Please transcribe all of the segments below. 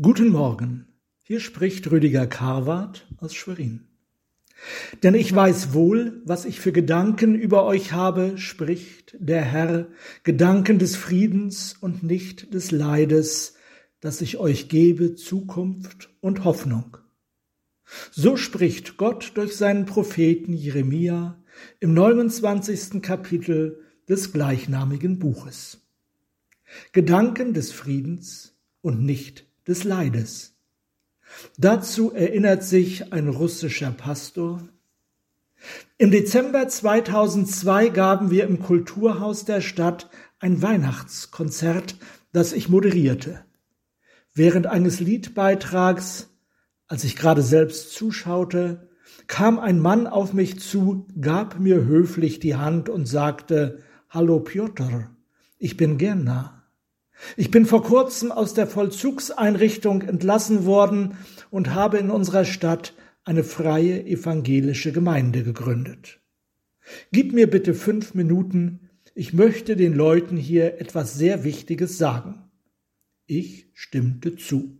Guten Morgen, hier spricht Rüdiger Karwart aus Schwerin. Denn ich weiß wohl, was ich für Gedanken über euch habe, spricht der Herr, Gedanken des Friedens und nicht des Leides, dass ich euch gebe Zukunft und Hoffnung. So spricht Gott durch seinen Propheten Jeremia im 29. Kapitel des gleichnamigen Buches. Gedanken des Friedens und nicht des Leides. Dazu erinnert sich ein russischer Pastor. Im Dezember 2002 gaben wir im Kulturhaus der Stadt ein Weihnachtskonzert, das ich moderierte. Während eines Liedbeitrags, als ich gerade selbst zuschaute, kam ein Mann auf mich zu, gab mir höflich die Hand und sagte, Hallo Piotr, ich bin Gerna. Ich bin vor kurzem aus der Vollzugseinrichtung entlassen worden und habe in unserer Stadt eine freie evangelische Gemeinde gegründet. Gib mir bitte fünf Minuten, ich möchte den Leuten hier etwas sehr Wichtiges sagen. Ich stimmte zu.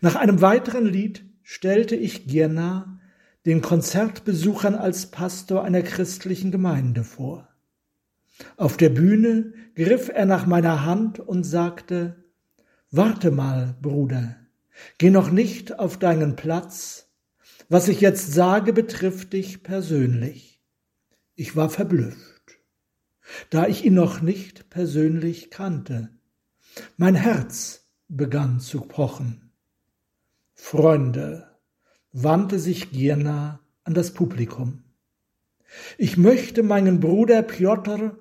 Nach einem weiteren Lied stellte ich Girna den Konzertbesuchern als Pastor einer christlichen Gemeinde vor. Auf der Bühne griff er nach meiner Hand und sagte, Warte mal, Bruder, geh noch nicht auf deinen Platz. Was ich jetzt sage, betrifft dich persönlich. Ich war verblüfft, da ich ihn noch nicht persönlich kannte. Mein Herz begann zu pochen. Freunde, wandte sich Girna an das Publikum. Ich möchte meinen Bruder Piotr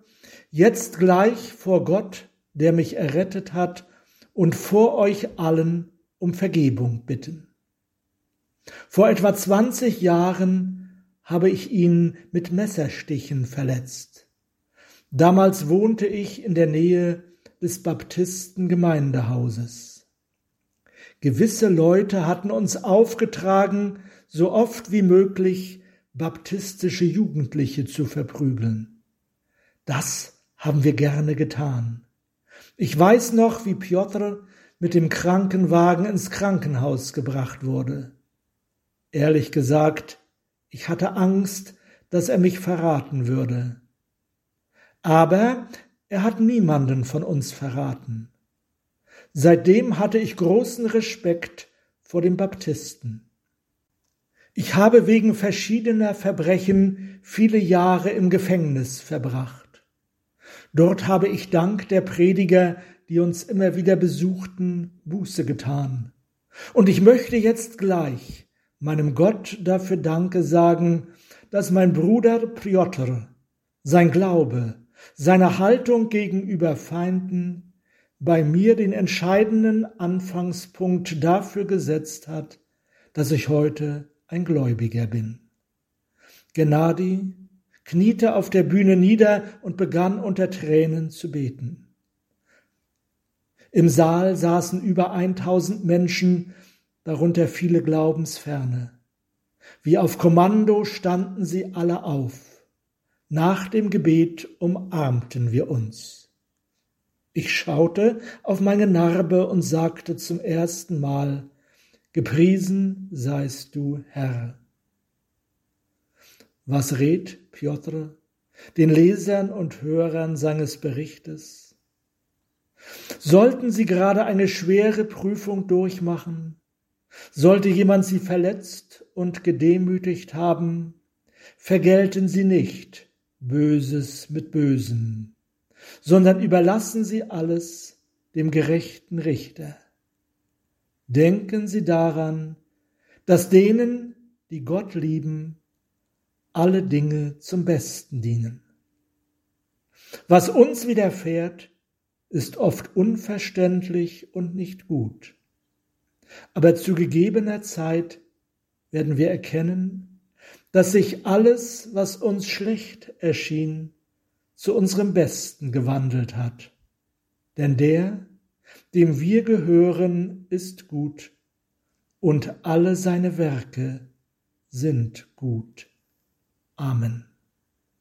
jetzt gleich vor Gott, der mich errettet hat, und vor euch allen um Vergebung bitten. Vor etwa zwanzig Jahren habe ich ihn mit Messerstichen verletzt. Damals wohnte ich in der Nähe des Baptisten-Gemeindehauses. Gewisse Leute hatten uns aufgetragen, so oft wie möglich baptistische Jugendliche zu verprügeln. Das haben wir gerne getan. Ich weiß noch, wie Piotr mit dem Krankenwagen ins Krankenhaus gebracht wurde. Ehrlich gesagt, ich hatte Angst, dass er mich verraten würde. Aber er hat niemanden von uns verraten. Seitdem hatte ich großen Respekt vor dem Baptisten. Ich habe wegen verschiedener Verbrechen viele Jahre im Gefängnis verbracht. Dort habe ich dank der Prediger, die uns immer wieder besuchten, Buße getan. Und ich möchte jetzt gleich meinem Gott dafür Danke sagen, dass mein Bruder Piotr sein Glaube, seine Haltung gegenüber Feinden bei mir den entscheidenden Anfangspunkt dafür gesetzt hat, dass ich heute ein Gläubiger bin. Gennadi kniete auf der Bühne nieder und begann unter Tränen zu beten. Im Saal saßen über 1000 Menschen, darunter viele Glaubensferne. Wie auf Kommando standen sie alle auf. Nach dem Gebet umarmten wir uns. Ich schaute auf meine Narbe und sagte zum ersten Mal, Gepriesen seist du, Herr. Was rät Piotr den Lesern und Hörern seines Berichtes? Sollten sie gerade eine schwere Prüfung durchmachen, sollte jemand sie verletzt und gedemütigt haben, vergelten sie nicht Böses mit Bösen, sondern überlassen sie alles dem gerechten Richter. Denken Sie daran, dass denen, die Gott lieben, alle Dinge zum Besten dienen. Was uns widerfährt, ist oft unverständlich und nicht gut. Aber zu gegebener Zeit werden wir erkennen, dass sich alles, was uns schlecht erschien, zu unserem Besten gewandelt hat. Denn der, dem wir gehören, ist gut, und alle seine Werke sind gut. Amen.